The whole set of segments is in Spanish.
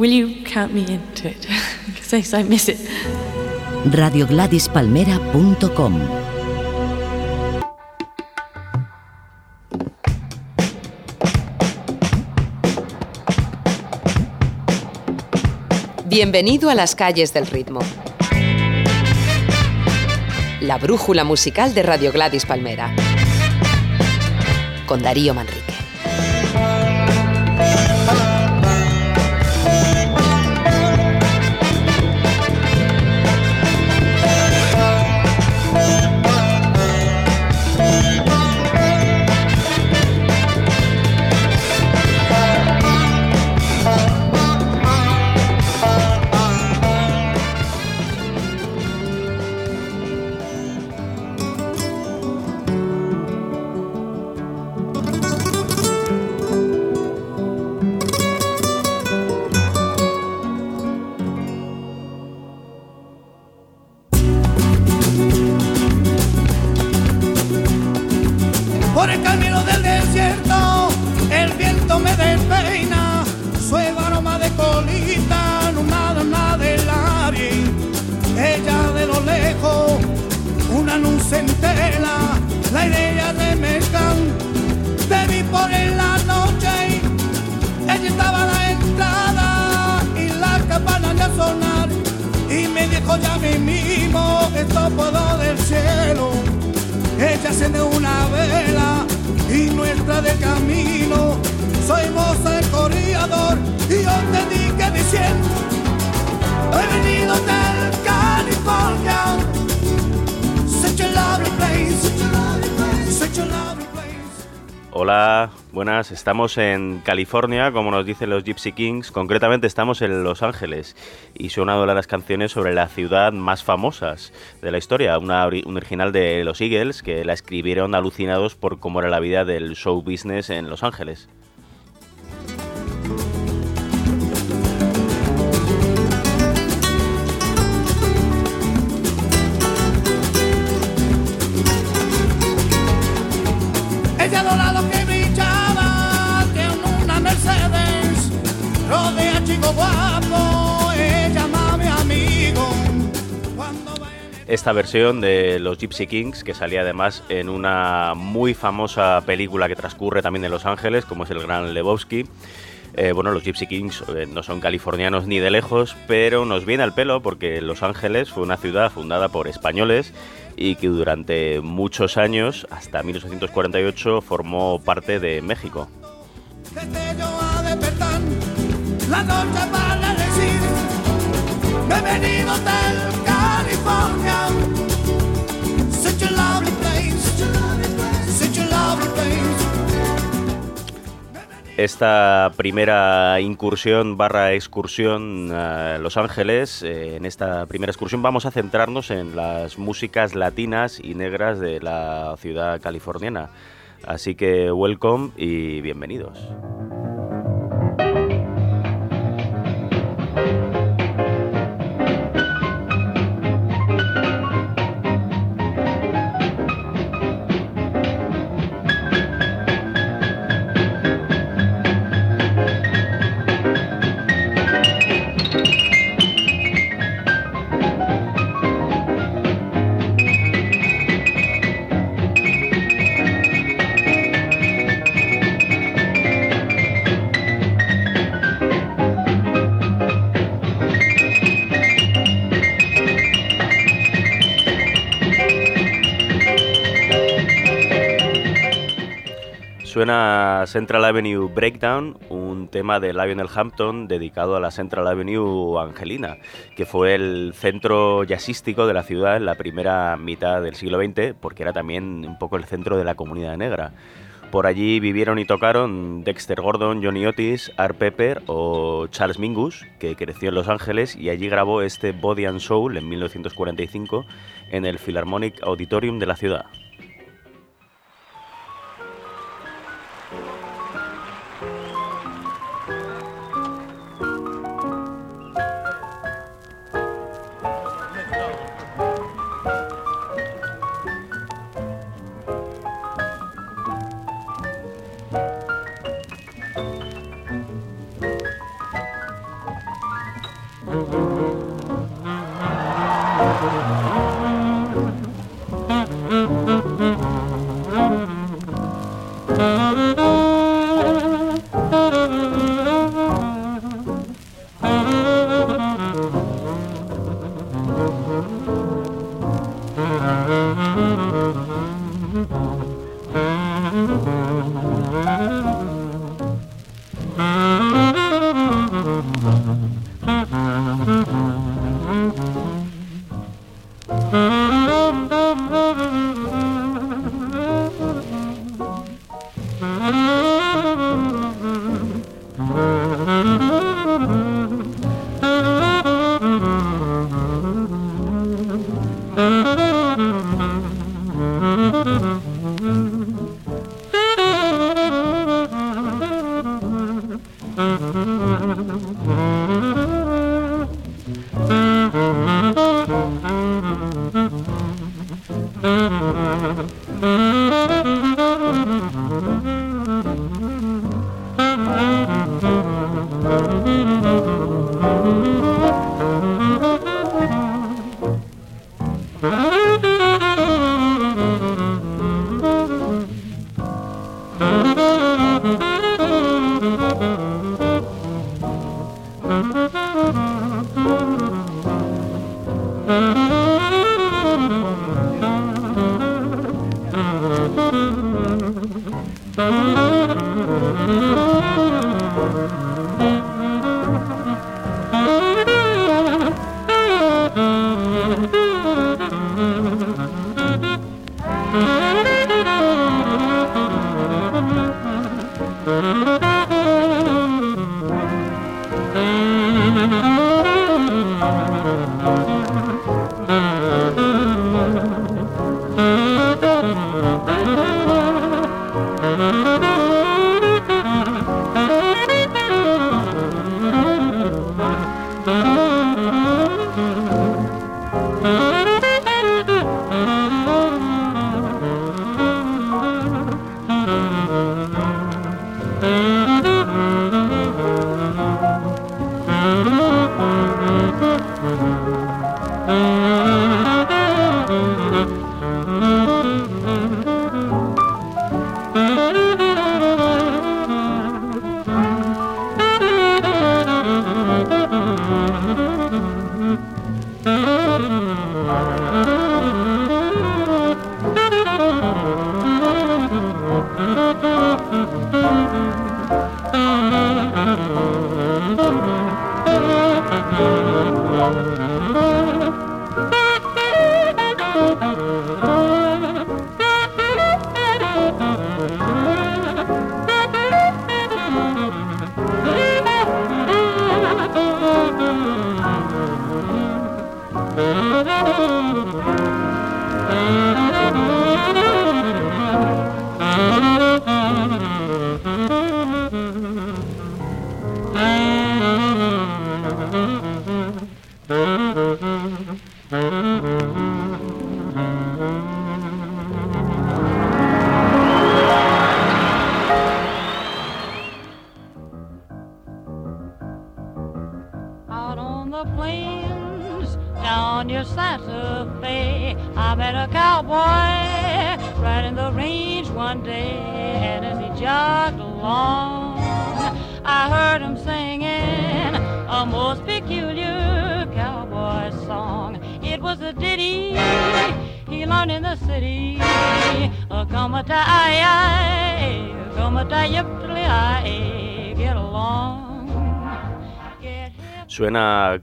Will you count me into it? Because I miss it. radiogladispalmera.com Bienvenido a las calles del ritmo. La brújula musical de Radio Gladys Palmera. Con Darío Manrique. Estamos en California, como nos dicen los Gypsy Kings, concretamente estamos en Los Ángeles. Y son una las canciones sobre la ciudad más famosas de la historia, una un original de los Eagles que la escribieron alucinados por cómo era la vida del show business en Los Ángeles. Esta versión de los Gypsy Kings, que salía además en una muy famosa película que transcurre también en Los Ángeles, como es el Gran Lebowski. Eh, bueno, los Gypsy Kings eh, no son californianos ni de lejos, pero nos viene al pelo porque Los Ángeles fue una ciudad fundada por españoles y que durante muchos años, hasta 1848, formó parte de México. Esta primera incursión barra excursión a Los Ángeles. Eh, en esta primera excursión vamos a centrarnos en las músicas latinas y negras de la ciudad californiana. Así que welcome y bienvenidos. Suena Central Avenue Breakdown, un tema de Lionel Hampton dedicado a la Central Avenue Angelina, que fue el centro jazzístico de la ciudad en la primera mitad del siglo XX, porque era también un poco el centro de la comunidad negra. Por allí vivieron y tocaron Dexter Gordon, Johnny Otis, Art Pepper o Charles Mingus, que creció en Los Ángeles y allí grabó este Body and Soul en 1945 en el Philharmonic Auditorium de la ciudad. Música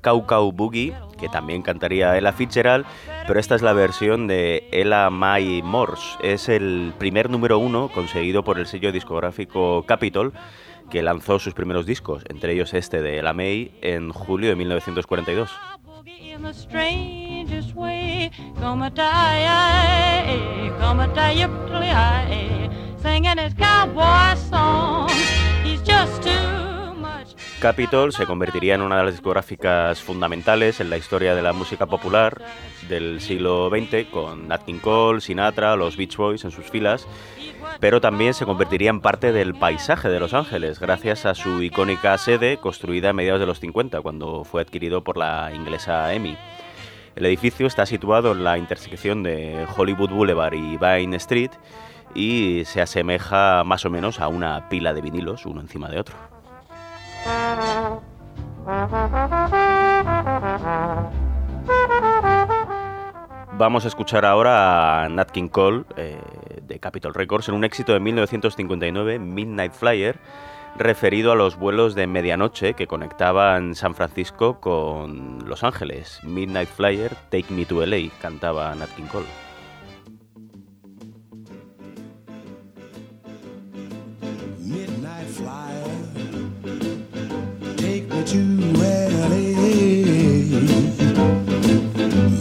Cow Cow Boogie, que también cantaría Ella Fitzgerald, pero esta es la versión de Ella May Morse. Es el primer número uno conseguido por el sello discográfico Capitol, que lanzó sus primeros discos, entre ellos este de Ella May, en julio de 1942. Capitol se convertiría en una de las discográficas fundamentales en la historia de la música popular del siglo XX, con Nat King Cole, Sinatra, los Beach Boys en sus filas, pero también se convertiría en parte del paisaje de Los Ángeles, gracias a su icónica sede construida a mediados de los 50, cuando fue adquirido por la inglesa EMI. El edificio está situado en la intersección de Hollywood Boulevard y Vine Street y se asemeja más o menos a una pila de vinilos uno encima de otro. Vamos a escuchar ahora a Nat King Cole eh, de Capitol Records en un éxito de 1959, Midnight Flyer, referido a los vuelos de medianoche que conectaban San Francisco con Los Ángeles. Midnight Flyer, Take Me to LA, cantaba Nat King Cole.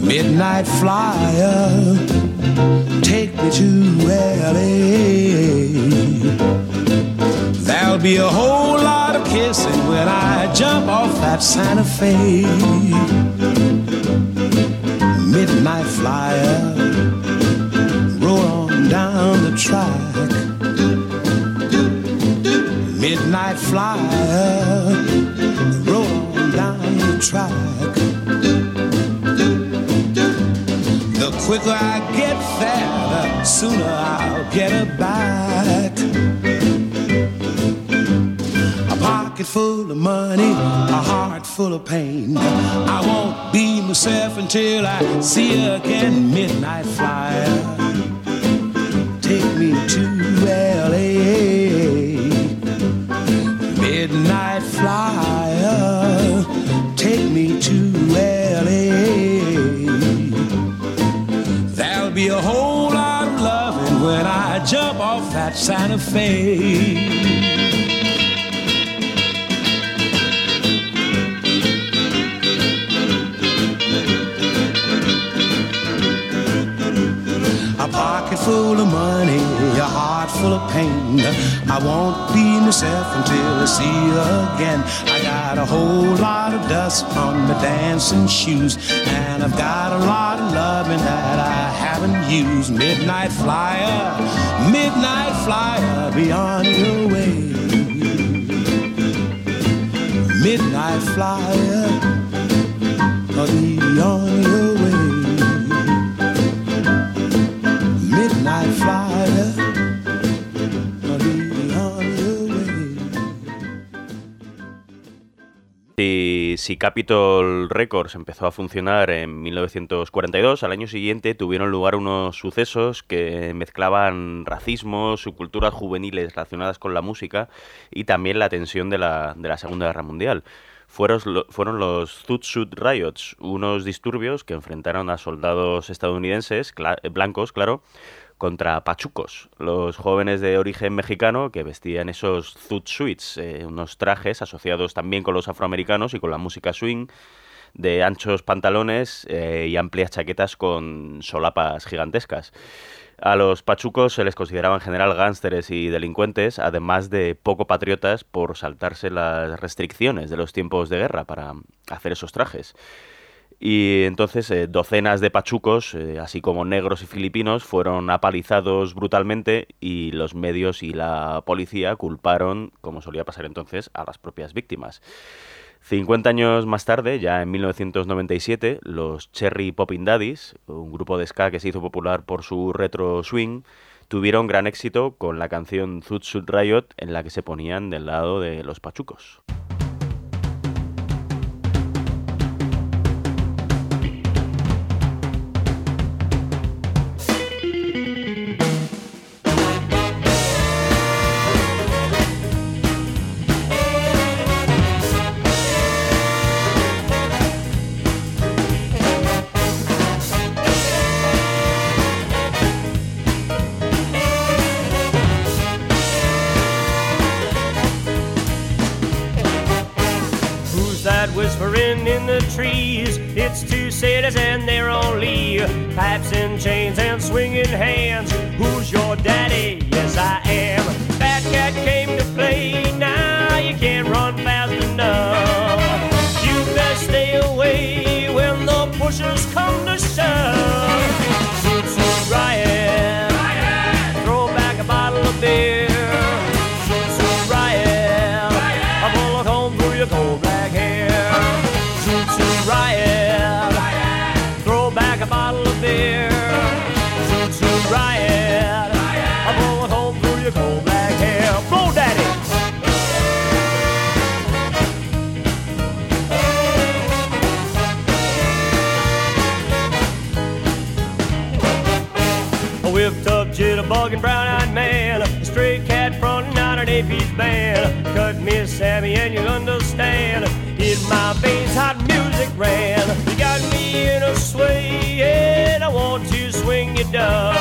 Midnight flyer, take me to LA. There'll be a whole lot of kissing when I jump off that Santa Fe. Midnight flyer, roll on down the track. Midnight flyer, down the quicker I get there, the sooner I'll get her back. A pocket full of money, a heart full of pain. I won't be myself until I see again. Midnight flyer, Santa Fe. Full of money, a heart full of pain. I won't be myself until I see you again. I got a whole lot of dust on my dancing shoes, and I've got a lot of loving that I haven't used. Midnight flyer, midnight flyer, be on your way. Midnight flyer, be on your way. Si, Capitol Records empezó a funcionar en 1942, al año siguiente tuvieron lugar unos sucesos que mezclaban racismo, subculturas juveniles relacionadas con la música y también la tensión de la, Segunda Guerra Mundial. Fueron, lo- fueron los Zoot Suit Riots, unos disturbios que enfrentaron a soldados estadounidenses, blancos, claro, contra pachucos, los jóvenes de origen mexicano que vestían esos Zoot Suits, eh, unos trajes asociados también con los afroamericanos y con la música swing, de anchos pantalones eh, y amplias chaquetas con solapas gigantescas. A los pachucos se les consideraba en general gánsteres y delincuentes, además de poco patriotas por saltarse las restricciones de los tiempos de guerra para hacer esos trajes. Y entonces eh, docenas de pachucos, eh, así como negros y filipinos, fueron apalizados brutalmente y los medios y la policía culparon, como solía pasar entonces, a las propias víctimas. 50 años más tarde, ya en 1997, los Cherry Poppin' Daddies, un grupo de ska que se hizo popular por su retro swing, tuvieron gran éxito con la canción Zoot Suit Riot en la que se ponían del lado de los pachucos. Bugging brown-eyed man, a stray cat fronting out an AP band. Cut me, a Sammy, and you'll understand. In my veins, hot music ran. You got me in a sway, and I want to swing you down.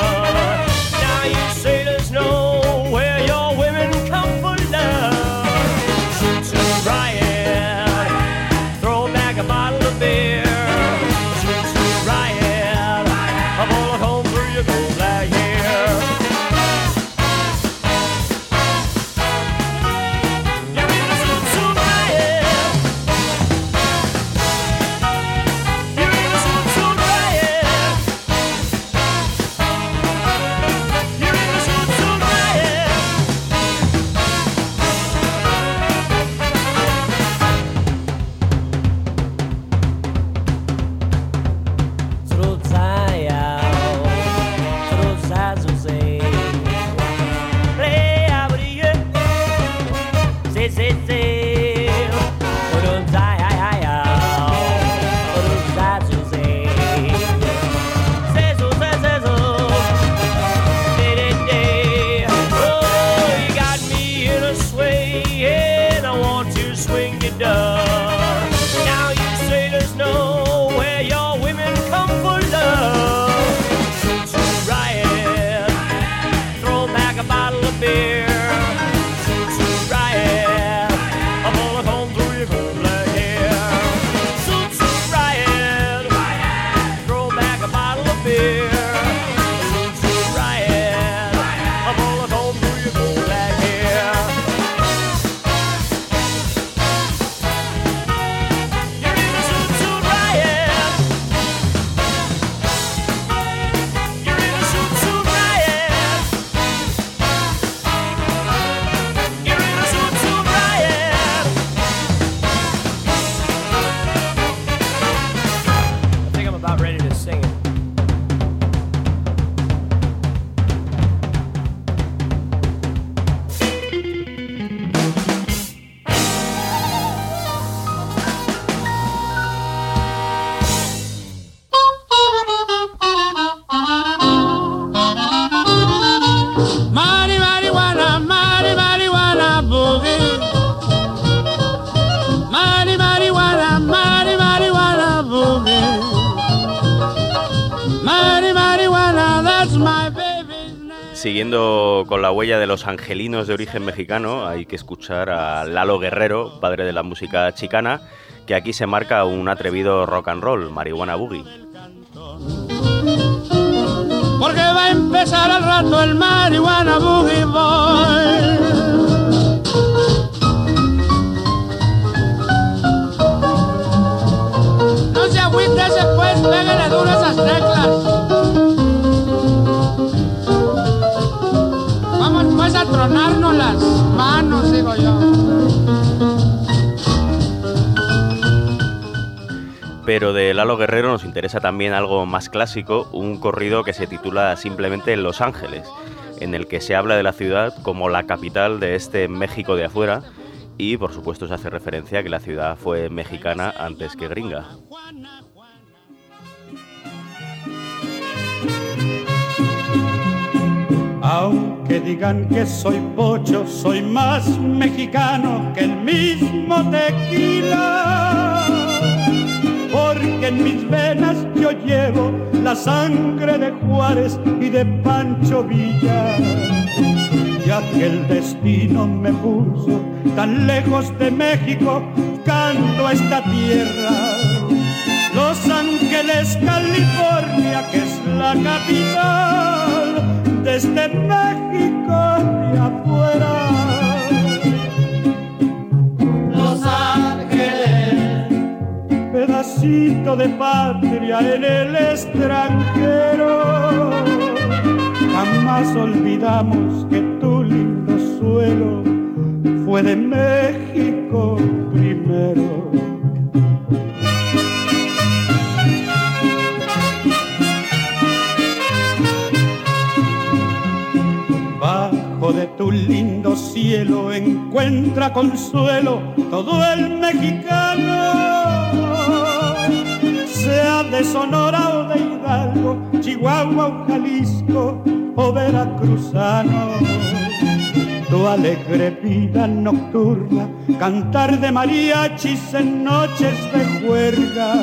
Con la huella de los angelinos de origen mexicano, hay que escuchar a Lalo Guerrero, padre de la música chicana, que aquí se marca un atrevido rock and roll, marihuana boogie. Porque va a empezar al rato el marihuana boogie boy. No se duro esas teclas. Las manos, digo yo. Pero de Lalo Guerrero nos interesa también algo más clásico, un corrido que se titula simplemente Los Ángeles, en el que se habla de la ciudad como la capital de este México de afuera y por supuesto se hace referencia a que la ciudad fue mexicana antes que gringa. Aunque digan que soy pocho, soy más mexicano que el mismo tequila. Porque en mis venas yo llevo la sangre de Juárez y de Pancho Villa. Ya que el destino me puso tan lejos de México, canto a esta tierra. Los Ángeles, California, que es la capital de este México de afuera. Los Ángeles, pedacito de patria en el extranjero. Jamás olvidamos que tu lindo suelo fue de México primero. Tu lindo cielo encuentra consuelo todo el mexicano, sea de Sonora o de Hidalgo, Chihuahua o Jalisco, o veracruzano. Tu alegre vida nocturna, cantar de mariachis en noches de juerga.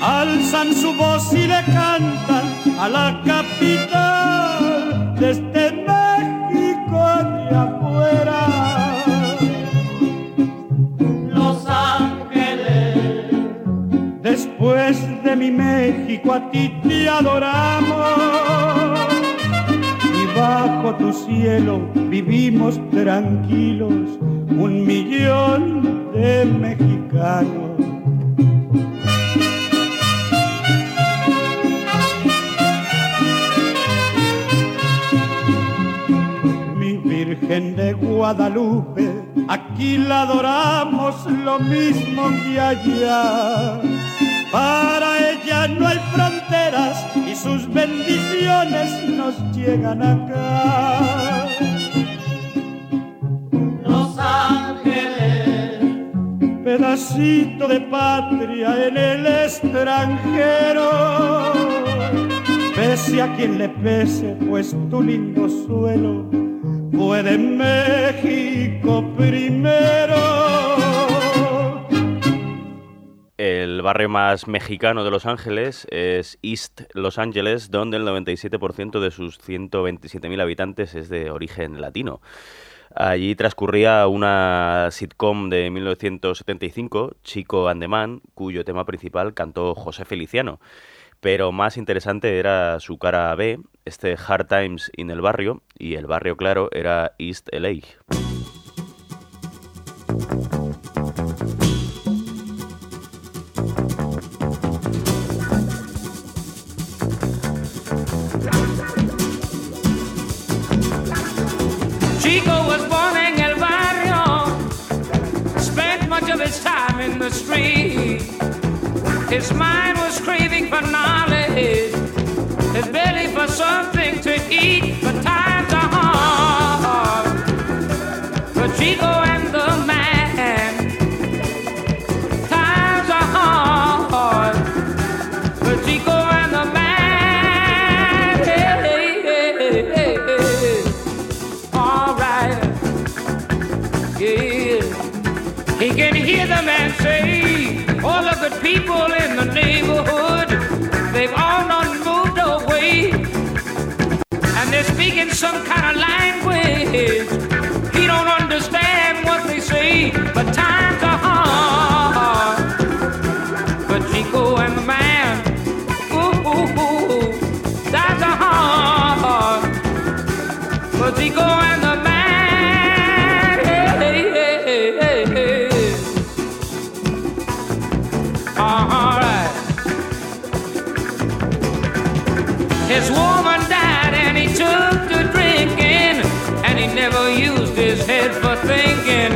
Alzan su voz y le cantan a la capital de mi México a ti te adoramos y bajo tu cielo vivimos tranquilos un millón de mexicanos. Mi Virgen de Guadalupe, aquí la adoramos lo mismo que allá. Para ella no hay fronteras y sus bendiciones nos llegan acá. Los ángeles, pedacito de patria en el extranjero. Pese a quien le pese, pues tu lindo suelo fue de México primero. El barrio más mexicano de Los Ángeles es East Los Angeles, donde el 97% de sus 127.000 habitantes es de origen latino. Allí transcurría una sitcom de 1975, Chico Andemán, cuyo tema principal cantó José Feliciano. Pero más interesante era su cara B, este Hard Times in el barrio, y el barrio claro era East LA. His time in the street. His mind was craving for knowledge, his belly for something to eat. But times are hard for Chico He can hear the man say, all of the people in the neighborhood, they've all not moved away. And they're speaking some kind of language. He don't understand what they say, but times his head for thinking.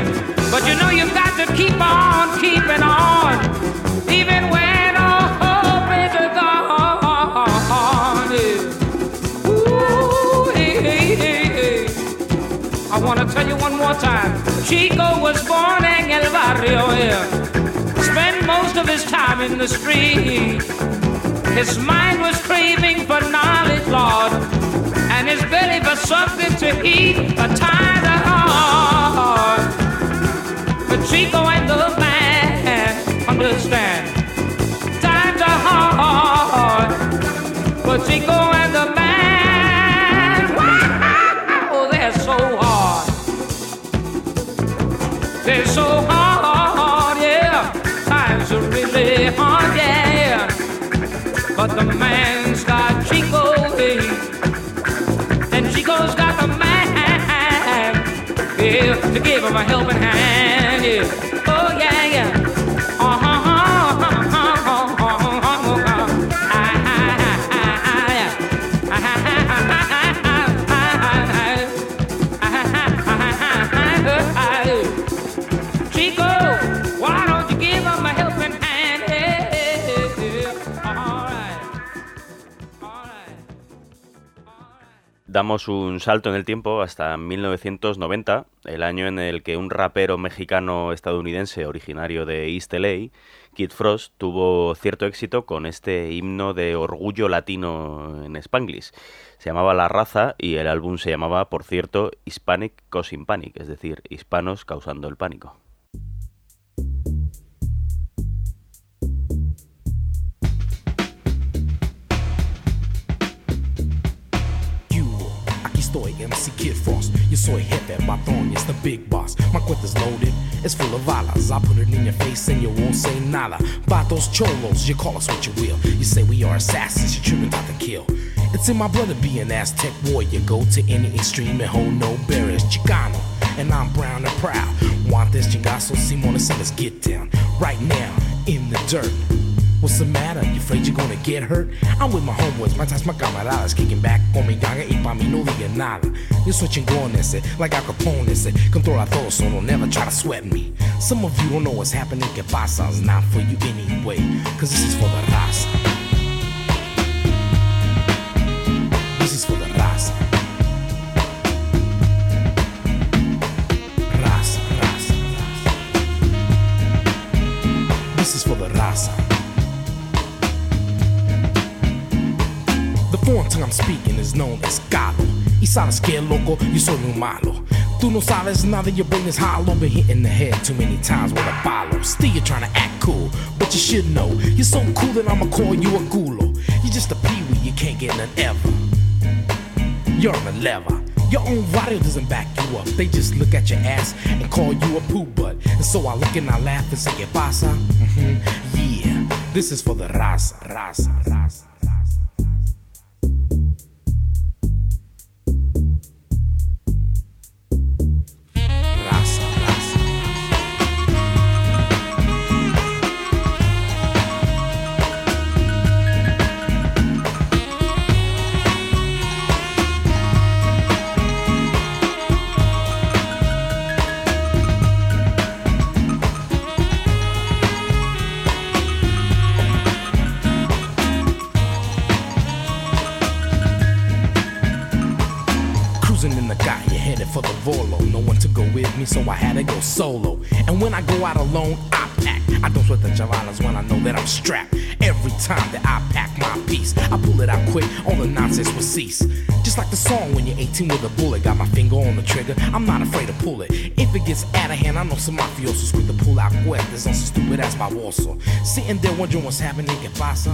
But you know you've got to keep on keeping on, even when all hope is. Ooh, hey, hey, hey. I want to tell you one more time. Chico was born in El Barrio, yeah. Spent most of his time in the street. His mind was craving for knowledge, Lord, and his belly for something to eat. Are hard. But Chico and the man understand. Times are hard. But Chico and the man, wow, oh, they're so hard. They're so hard, yeah. Times are really hard, yeah. But the man's got Chico, and Chico's got the man, yeah, to give him a helping hand, News. Damos un salto en el tiempo hasta 1990, el año en el que un rapero mexicano estadounidense originario de East LA, Kid Frost, tuvo cierto éxito con este himno de orgullo latino en Spanglish. Se llamaba La Raza y el álbum se llamaba, por cierto, Hispanic Causing Panic, es decir, hispanos causando el pánico. MC Kid Frost. Yo soy jefe, patrón, it's the big boss. My cuenta's loaded, it's full of balas. I put it in your face and you won't say nada. Vatos cholos, you call us what you will. You say we are assassins, you're tripping out to kill. It's in my to be an Aztec warrior. Go to any extreme and hold no barriers. Chicano, and I'm brown and proud. Want this chingazo, Simona, so let's get down. Right now, in the dirt. What's the matter? You afraid you're gonna get hurt? I'm with my homeboys, my ties, my camaradas, kicking back con mi ganga y pa' mí no diga nada. Yo soy chingón ese, eh, like Al Capone ese, eh. controla todo, so don't never try to sweat me. Some of you don't know what's happening, que pasa, it's not for you anyway, cause this is for the raza. This is for the. Raza, raza, raza. This is for the raza. Foreign tongue I'm speaking is known as Galo. Y sabes que loco, yo soy muy malo. Tú no sabes nada, your brain is hollow. Been hit in the head too many times with a follow. Still, you're trying to act cool, but you should know. You're so cool that I'ma call you a gulo. You're just a peewee, you can't get none ever. You're on the lever. Your own radio doesn't back you up. They just look at your ass and call you a poo butt. And so I look and I laugh and say, ¿Qué pasa? Mhm, Yeah, this is for the raza. Raza, I had to go solo. And when I go out alone, I pack. I don't sweat the javalas when I know that I'm strapped. Every time that I pack my piece, I pull it out quick, all the nonsense will cease. Just like the song when you're 18 with a bullet, got my finger on the trigger, I'm not afraid to pull it. If it gets out of hand, I know some mafiosos quick to pull out cuerdas on some stupid ass baboso. Sitting there wondering what's happening, que pasa?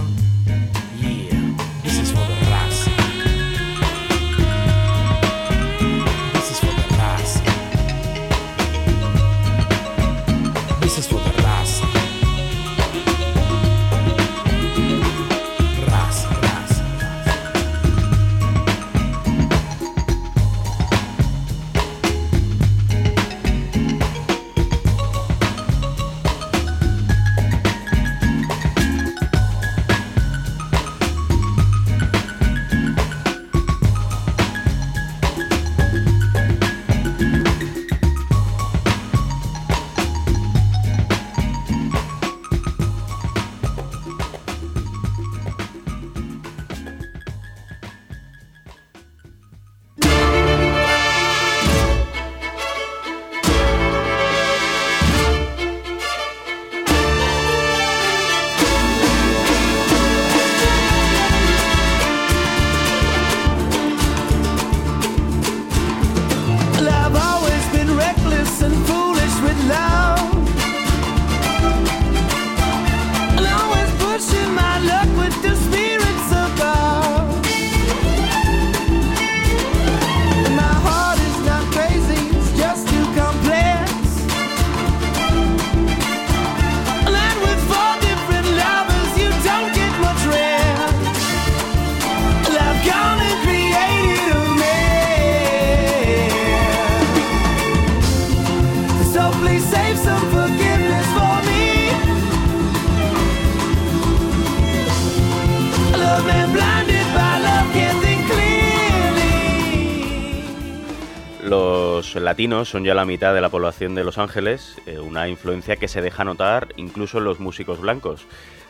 Latinos son ya la mitad de la población de Los Ángeles, eh, una influencia que se deja notar incluso en los músicos blancos.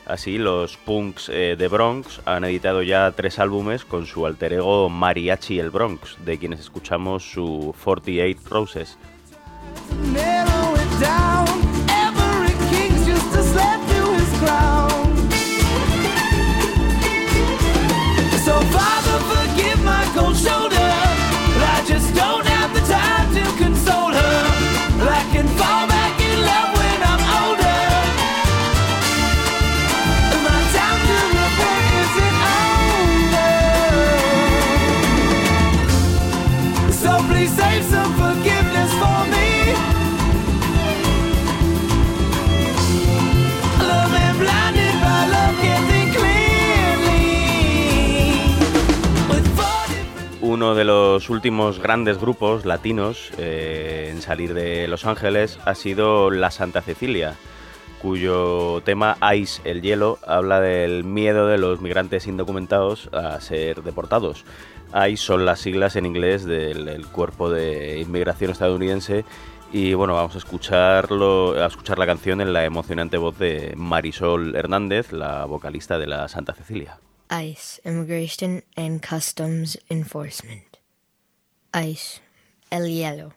Así, los punks eh, de Bronx han editado ya tres álbumes con su alter ego Mariachi el Bronx, de quienes escuchamos su 48 Roses. Uno de los últimos grandes grupos latinos eh, en salir de Los Ángeles ha sido La Santa Cecilia, cuyo tema Ice, el hielo, habla del miedo de los migrantes indocumentados a ser deportados. ICE son las siglas en inglés del el Cuerpo de Inmigración estadounidense y bueno, vamos a escucharlo, a escuchar la canción en la emocionante voz de Marisol Hernández, la vocalista de La Santa Cecilia. ICE, Immigration and Customs Enforcement. ICE, el hielo.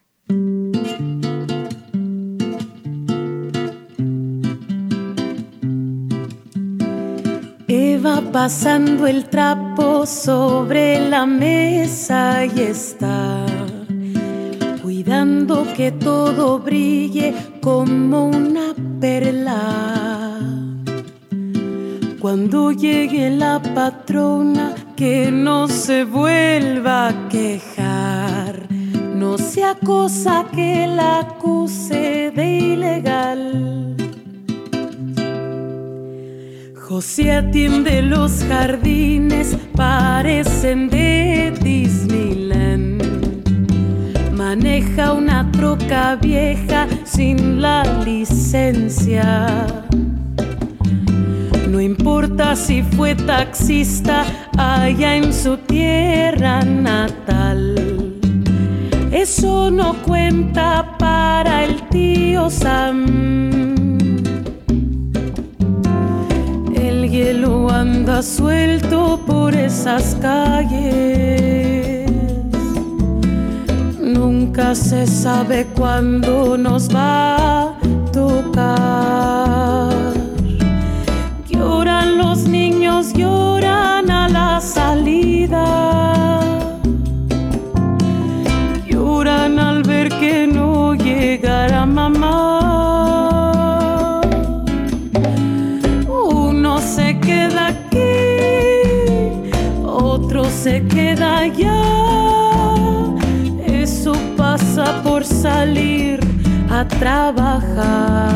Eva pasando el trapo sobre la mesa y está cuidando que todo brille como una perla. Cuando llegue la patrona, que no se vuelva a quejar, no sea cosa que la acuse de ilegal. José atiende los jardines, parecen de Disneyland. Maneja una troca vieja sin la licencia. Importa si fue taxista allá en su tierra natal. Eso no cuenta para el tío Sam. El hielo anda suelto por esas calles. Nunca se sabe cuándo nos va a tocar. Salir a trabajar.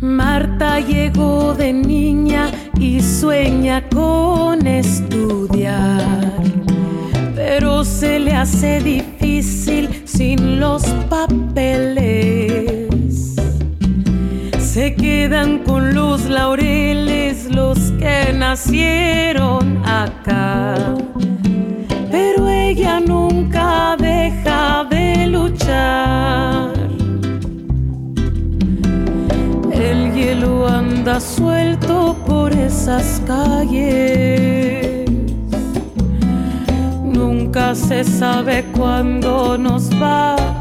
Marta llegó de niña y sueña con estudiar, pero se le hace difícil Quedan con los laureles los que nacieron acá, pero ella nunca deja de luchar. El hielo anda suelto por esas calles. Nunca se sabe cuándo nos va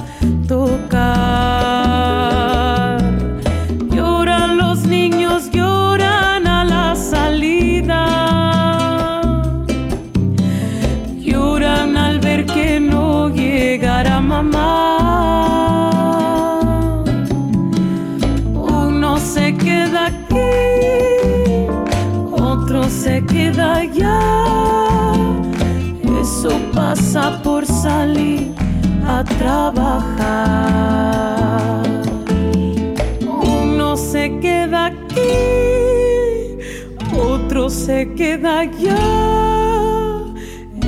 se queda allá.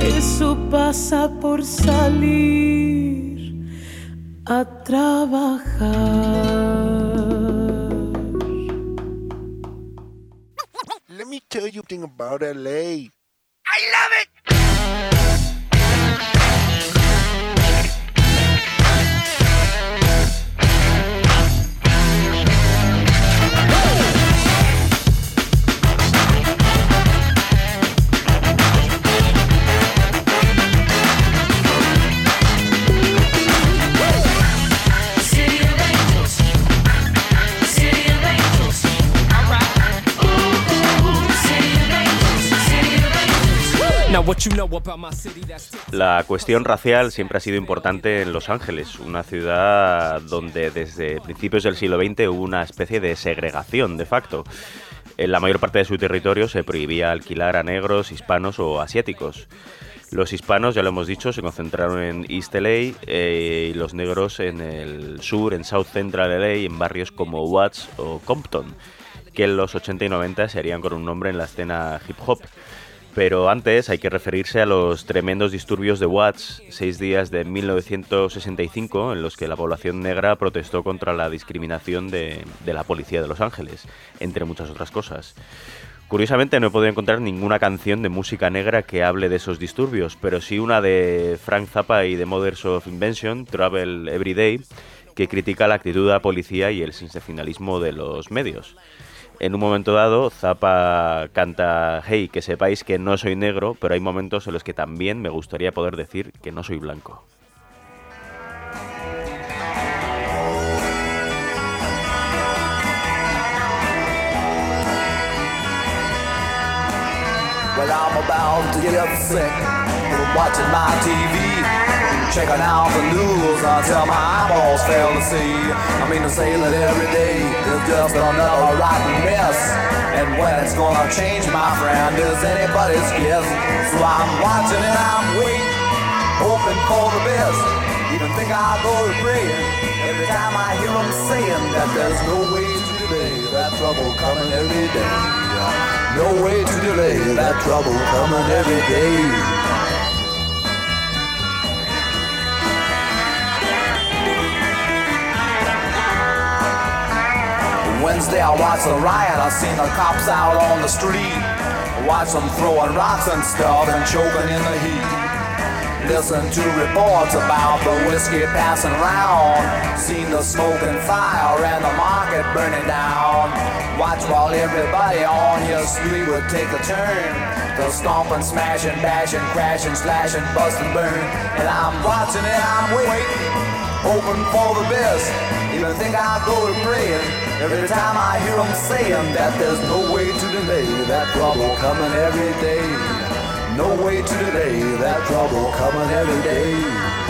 Eso pasa por salir a trabajar. Let me tell you thing about LA. La cuestión racial siempre ha sido importante en Los Ángeles, una ciudad donde desde principios del siglo XX hubo una especie de segregación de facto. En la mayor parte de su territorio se prohibía alquilar a negros, hispanos o asiáticos. Los hispanos, ya lo hemos dicho, se concentraron en East LA eh, y los negros en el sur, en South Central LA, en barrios como Watts o Compton, que en los 80 y 90 se harían con un nombre en la escena hip hop. Pero antes hay que referirse a los tremendos disturbios de Watts, seis días de 1965, en los que la población negra protestó contra la discriminación de, la policía de Los Ángeles, entre muchas otras cosas. Curiosamente no he podido encontrar ninguna canción de música negra que hable de esos disturbios, pero sí una de Frank Zappa y The Mothers of Invention, Travel Every Day, que critica la actitud de la policía y el sensacionalismo de los medios. En un momento dado, Zappa canta Hey, que sepáis que no soy negro, pero hay momentos en los que también me gustaría poder decir que no soy blanco. Checking out the news until my eyeballs fail to see. I mean to say that every day is just another rotten mess, and when it's gonna change, my friend, is anybody's guess. So I'm watching and I'm waiting, hoping for the best. Even think I'll go to praying every time I hear them saying that there's no way to delay that trouble coming every day. No way to delay that trouble coming every day. Wednesday I watched the riot, I seen the cops out on the street. Watch them throwing rocks and stuff and choking in the heat. Listen to reports about the whiskey passing round. Seen the smoke and fire and the market burning down. Watch while everybody on your street would take a turn. They'll stomp and smash and bash and crash and slash and bust and burn. And I'm watching it, I'm waiting, hoping for the best. Even think I'll go to praying every time I hear them saying that there's no way to delay that trouble coming every day. No way to delay that trouble coming every day.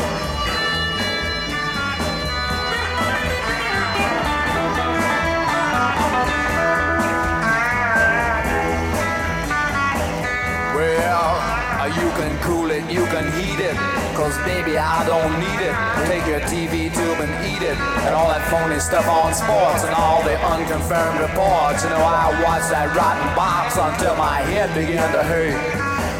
You can cool it, you can heat it. Cause baby, I don't need it. Take your TV tube and eat it. And all that phony stuff on sports and all the unconfirmed reports. You know, I watched that rotten box until my head began to hurt.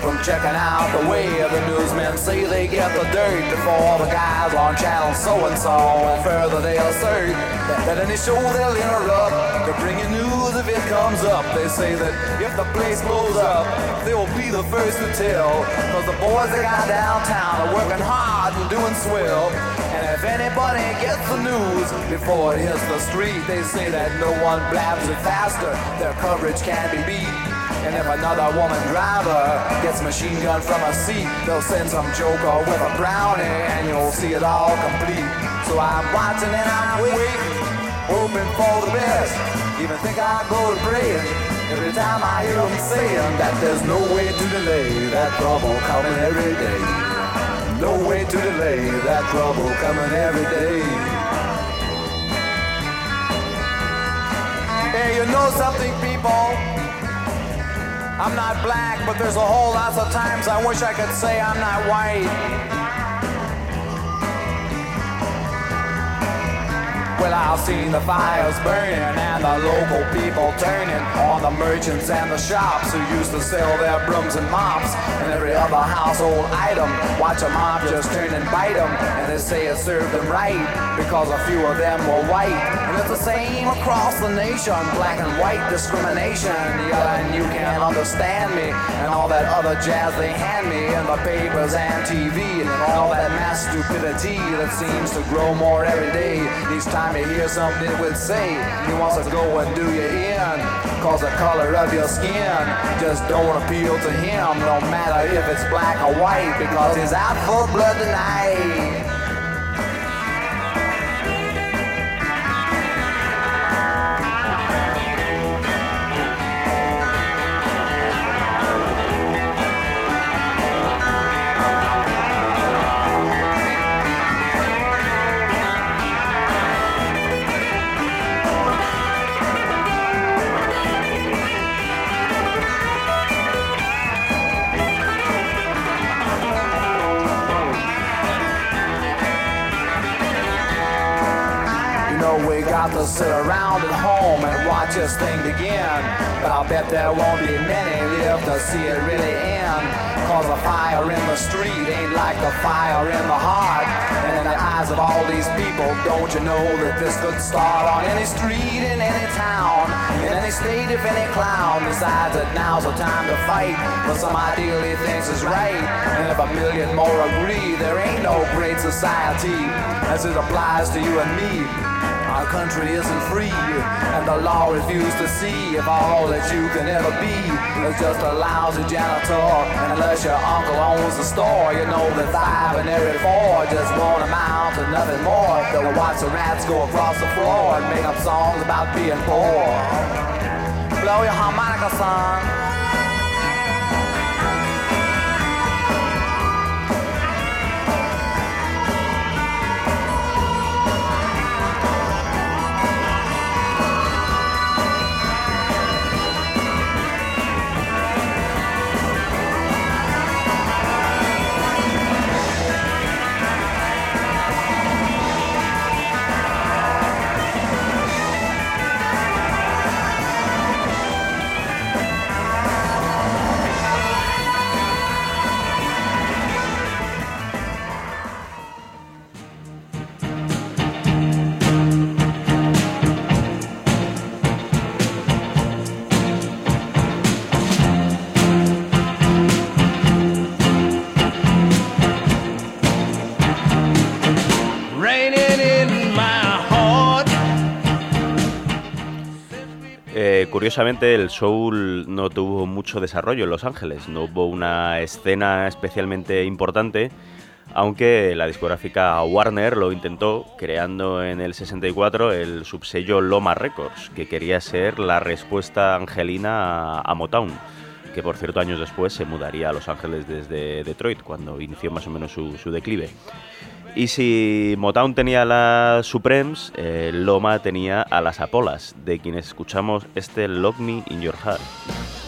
From checking out the way the newsmen say they get the dirt before the guys on channel so and so. Further, they assert that, that any show they'll interrupt to bring you news if it comes up. They say that if the place blows up, they will be the first to tell. Cause the boys they got downtown are working hard and doing swell. And if anybody gets the news before it hits the street, they say that no one blabs it faster. Their coverage can't be beat. And if another woman driver gets machine gun from a seat, they'll send some joker with a brownie and you'll see it all complete. So I'm watching and I'm waiting, hoping for the best. Even think I go to praying every time I hear them saying that there's no way to delay that trouble coming every day. No way to delay that trouble coming every day. Hey, you know something, people? I'm not black, but there's a whole lot of times I wish I could say I'm not white. Well, I've seen the fires burning and the local people turning on the merchants and the shops who used to sell their brooms and mops and every other household item. Watch a mob just turn and bite them, and they say it served them right because a few of them were white. And it's the same across the nation, black and white discrimination. Yeah, and you can't understand me and all that other jazz they hand me in the papers and TV and all that mass stupidity that seems to grow more every day. Each time you hear something would say, he wants to go and do you in. Cause the color of your skin just don't appeal to him, no matter if it's black or white, because he's out for blood tonight. To sit around at home and watch this thing begin. But I'll bet there won't be many live to see it really end. Cause a fire in the street ain't like a fire in the heart. And in the eyes of all these people, don't you know that this could start on any street in any town, in any state if any clown decides that now's the time to fight for some ideal he thinks is right. And if a million more agree, there ain't no great society as it applies to you and me. Our country isn't free, and the law refuses to see if all that you can ever be is just a lousy janitor. And unless your uncle owns the store, you know that five and every four just won't amount to nothing more. They'll watch the rats go across the floor and make up songs about being poor. Blow your harmonica, son. Curiosamente, el soul no tuvo mucho desarrollo en Los Ángeles, no hubo una escena especialmente importante, aunque la discográfica Warner lo intentó, creando en el 64 el subsello Loma Records, que quería ser la respuesta angelina a, Motown, que por cierto años después se mudaría a Los Ángeles desde Detroit, cuando inició más o menos su, su declive. Y si Motown tenía a las Supremes, eh, Loma tenía a las Apolas, de quienes escuchamos este Lock Me in Your Heart.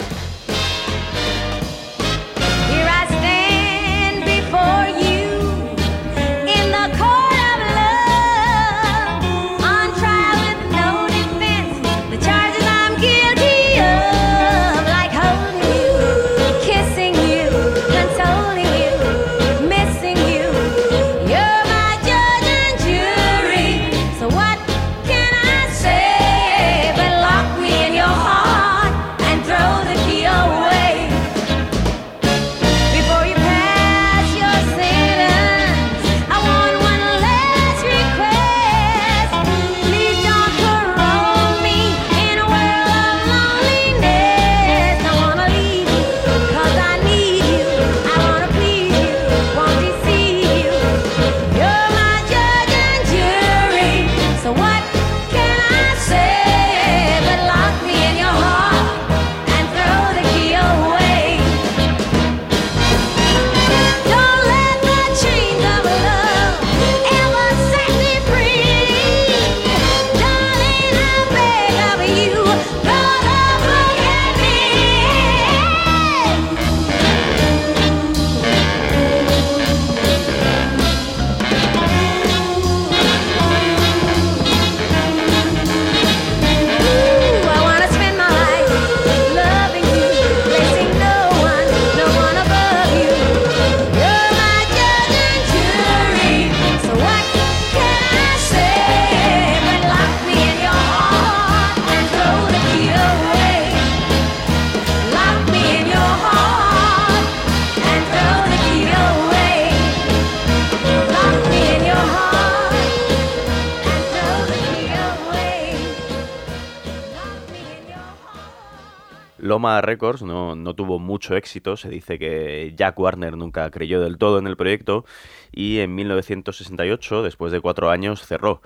Records no, no tuvo mucho éxito, se dice que Jack Warner nunca creyó del todo en el proyecto y en 1968, después de cuatro años, cerró.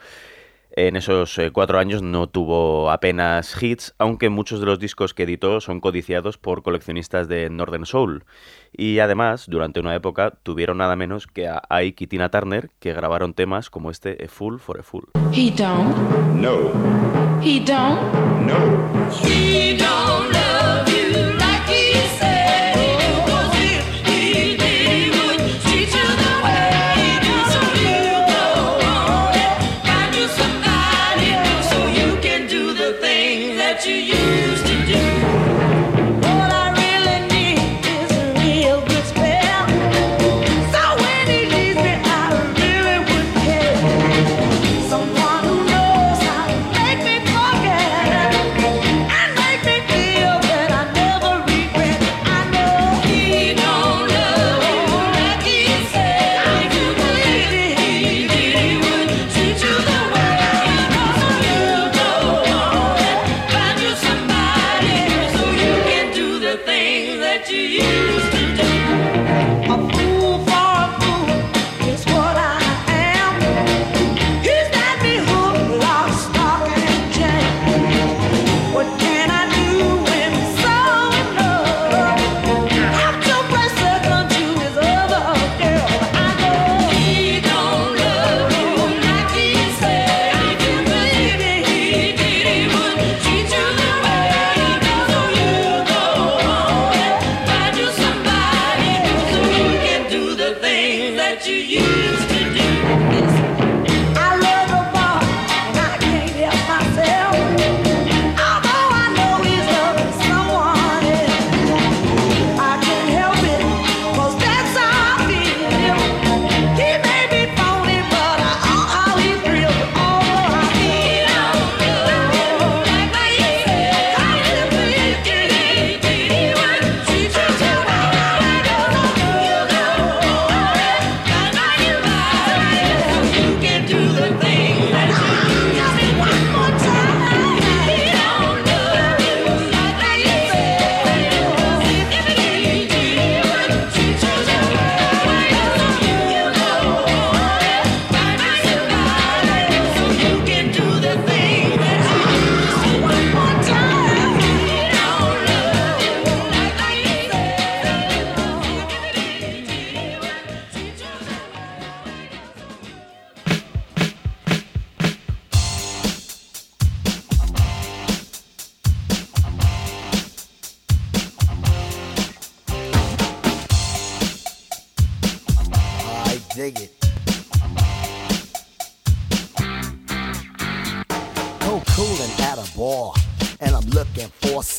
En esos eh, cuatro años no tuvo apenas hits, aunque muchos de los discos que editó son codiciados por coleccionistas de Northern Soul. Y además, durante una época, tuvieron nada menos que a Ike y Tina Turner, que grabaron temas como este A Fool for a Fool. He don't. No. He don't. No. He don't love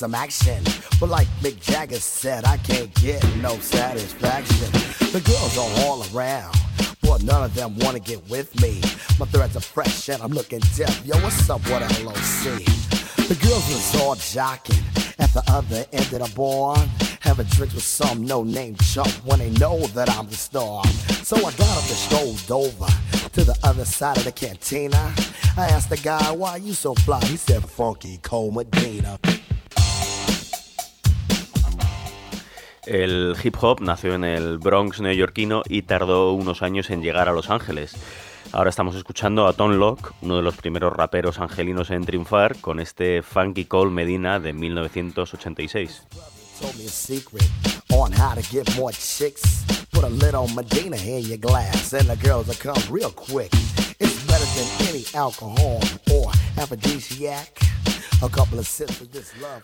some action. But like Mick Jagger said, I can't get no satisfaction. The girls are all around. But none of them wanna get with me. My threads are fresh and I'm looking deaf. Yo, what's up with LOC? The girls was all jocking at the other end of the bar. Having drinks with some no-name chump when they know that I'm the star. So I got up and strolled over to the other side of the cantina. I asked the guy, why you so fly? He said, funky Cole Medina. El hip hop nació en el Bronx neoyorquino y tardó unos años en llegar a Los Ángeles. Ahora estamos escuchando a Tom Locke, uno de los primeros raperos angelinos en triunfar, con este Funky Cole Medina de 1986. It's better than any alcohol or aphrodisiac.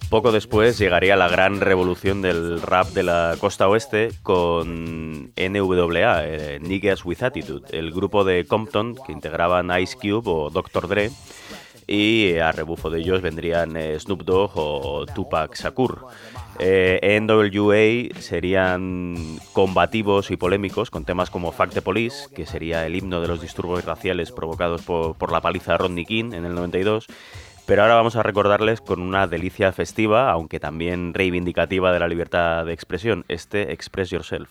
Poco después llegaría la gran revolución del rap de la costa oeste con NWA, eh, Niggas with Attitude, el grupo de Compton que integraban Ice Cube o Dr. Dre y a rebufo de ellos vendrían eh, Snoop Dogg o Tupac Shakur. Eh, NWA serían combativos y polémicos con temas como Fact the Police, que sería el himno de los disturbios raciales provocados por, por la paliza de Rodney King en el 92. Pero ahora vamos a recordarles con una delicia festiva, aunque también reivindicativa de la libertad de expresión, este Express Yourself.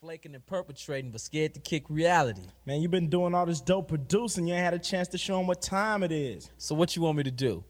Flaking and perpetrating, but scared to kick reality. Man, you've been doing all this dope producing. You ain't had a chance to show them what time it is. So what you want me to do?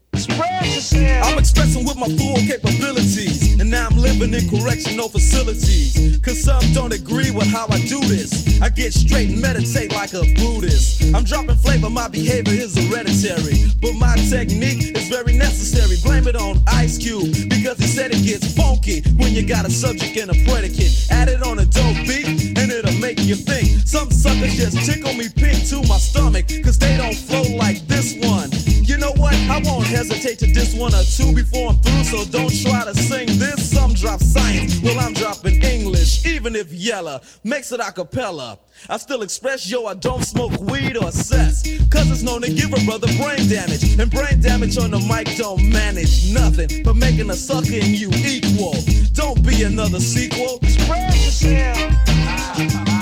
I'm expressing with my full capabilities. And now I'm living in correctional facilities. Cause some don't agree with how I do this. I get straight and meditate like a Buddhist. I'm dropping flavor, my behavior is hereditary. But my technique is very necessary. Blame it on Ice Cube. Because he said it gets funky when you got a subject and a predicate. Add it on a dope beat and it'll make you think. Some suckers just tickle me pink to my stomach. Cause they don't flow like this one. You know what? I won't hesitate to diss one or two before I'm through. So don't try to sing this. Some drop science. Well, I'm dropping English. Even if Yella makes it a cappella. I still express, yo, I don't smoke weed or cess. Cause it's known to give a brother brain damage. And brain damage on the mic don't manage nothing but making a sucker and you equal. Don't be another sequel. Spread yourself.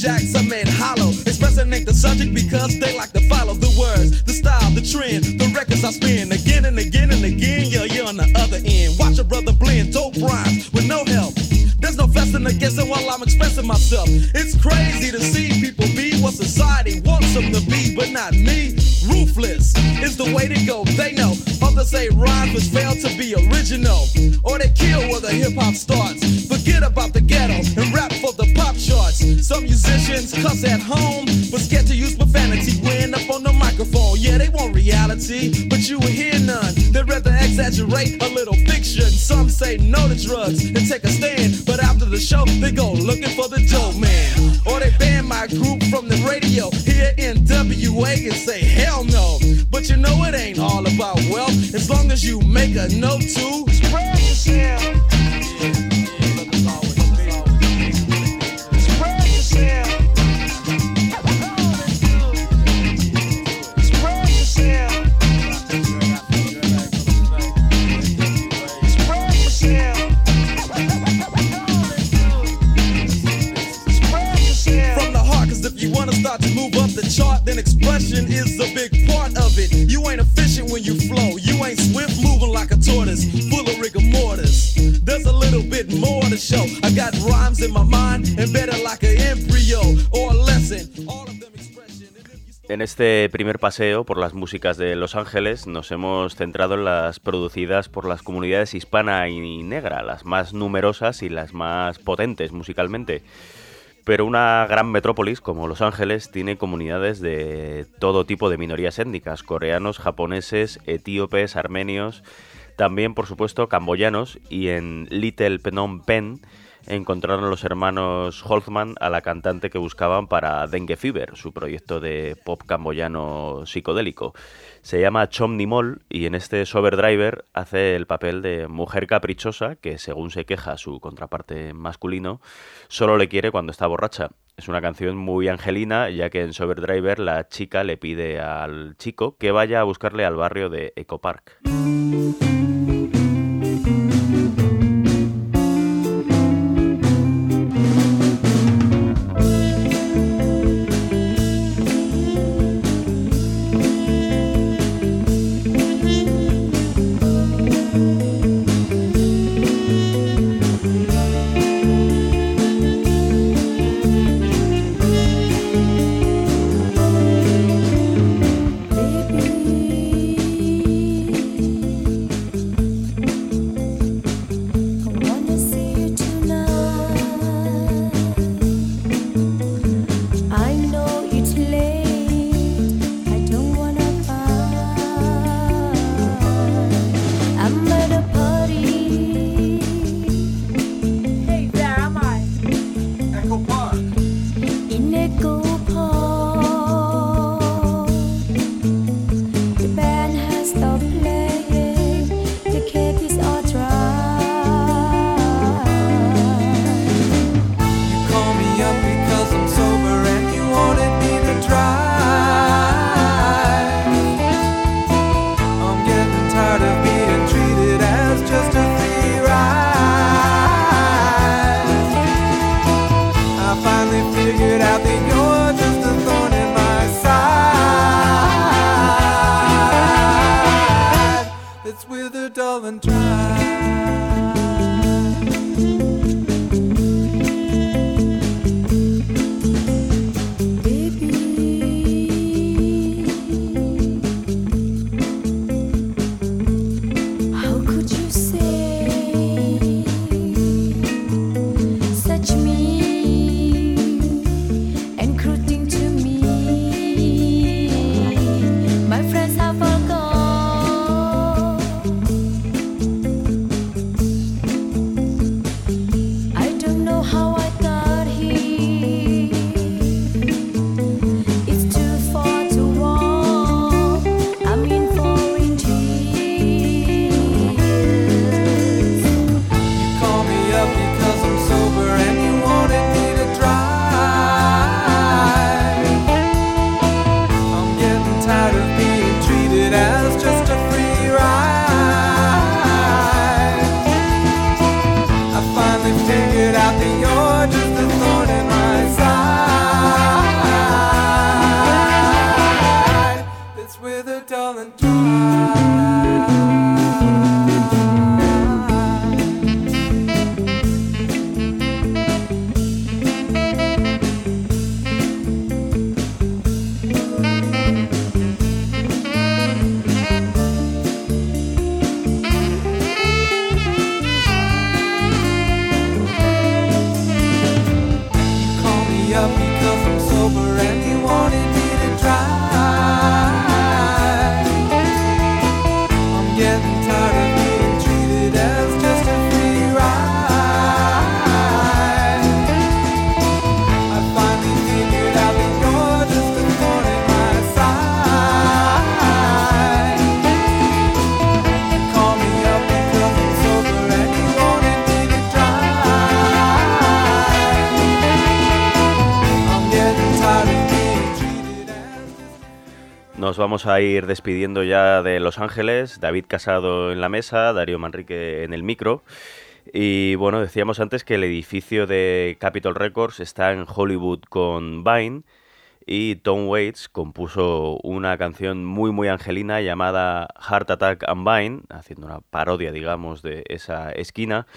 Jacks, I made hollow. Expressing ain't the subject because they like to follow the words, the style, the trend, the records I spin again and again and again. Yeah, you're on the other end. Watch a brother blend dope rhymes with no help. There's no fussing or guessing while I'm expressing myself. It's crazy to see people be what society wants them to be, but not me. Ruthless is the way to go. They know. Others say rhymes which fail to be original, or they kill where the hip hop starts. Forget about the ghetto and rap Some musicians cuss at home, but scared to use profanity when up on the microphone. Yeah, they want reality, but you will hear none. They'd rather exaggerate a little fiction. Some say no to drugs and take a stand, but after the show, they go looking for the dope man. Or they ban my group from the radio here in WA and say hell no. But you know it ain't all about wealth as long as you make a note to chart, then expression is a big part of it. You ain't efficient when you flow, you ain't swift moving like a tortoise, full of rigor mortis. There's a little bit more to show. I got rhymes in my mind, embedded like an embryo or a lesson. All of them En este primer paseo por las músicas de Los Ángeles nos hemos centrado en las producidas por las comunidades hispana y negra, las más numerosas y las más potentes musicalmente. Pero una gran metrópolis como Los Ángeles tiene comunidades de todo tipo de minorías étnicas, coreanos, japoneses, etíopes, armenios, también por supuesto camboyanos y en Little Phnom Penh encontraron los hermanos Holzman a la cantante que buscaban para Dengue Fever, su proyecto de pop camboyano psicodélico. Se llama Chom Nimol y en este Sober Driver hace el papel de mujer caprichosa que, según se queja su contraparte masculino, solo le quiere cuando está borracha. Es una canción muy angelina, ya que en Sober Driver la chica le pide al chico que vaya a buscarle al barrio de Eco Park. Nos vamos a ir despidiendo ya de Los Ángeles. David Casado en la mesa, Darío Manrique en el micro. Y bueno, decíamos antes que el edificio de Capitol Records está en Hollywood con Vine y Tom Waits compuso una canción muy muy angelina llamada Heart Attack and Vine, haciendo una parodia, digamos, de esa esquina,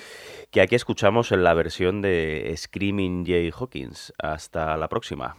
que aquí escuchamos en la versión de Screaming Jay Hawkins. Hasta la próxima.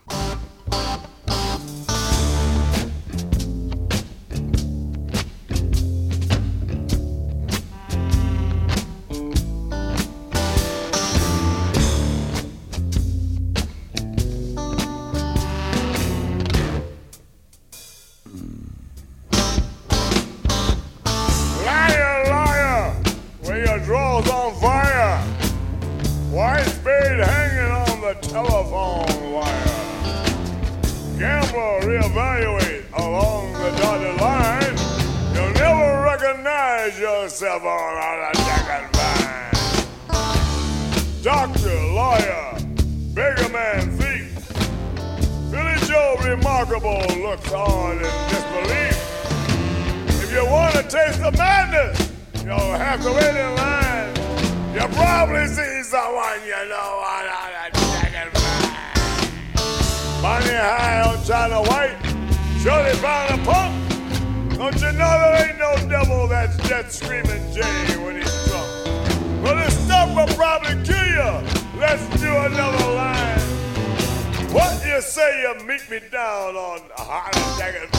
Looks on in disbelief. If you want to taste the madness, you'll have to wait in line. You probably see someone you know on a second line. Money high on China White, surely found a punk. Don't you know there ain't no devil that's dead screaming Jay when he's drunk? Well, this stuff will probably kill you. Let's do another line. What you say you meet me down on a hot second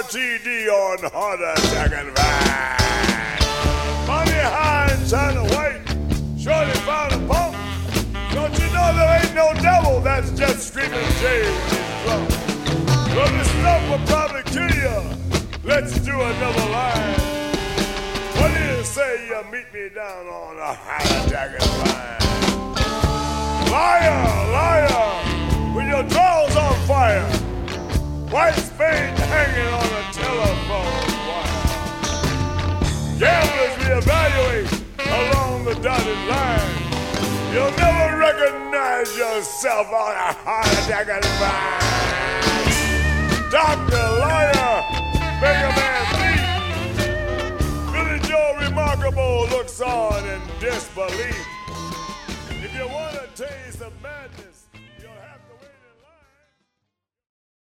RTD on Heart Attack and Vine. Money high China ain't no devil that's just screaming when he's drunk? Well, this stuff will probably kill you. Let's do another line. What do you say you meet me down on a Attack and Liar, liar, with your drawers on fire. White spade hanging on a telephone wire. Gamblers reevaluate along the dotted line. You'll never recognize yourself on a heart attack and vine. Doctor, liar, beggar man thief. Billy Joe Remarkable looks on in disbelief.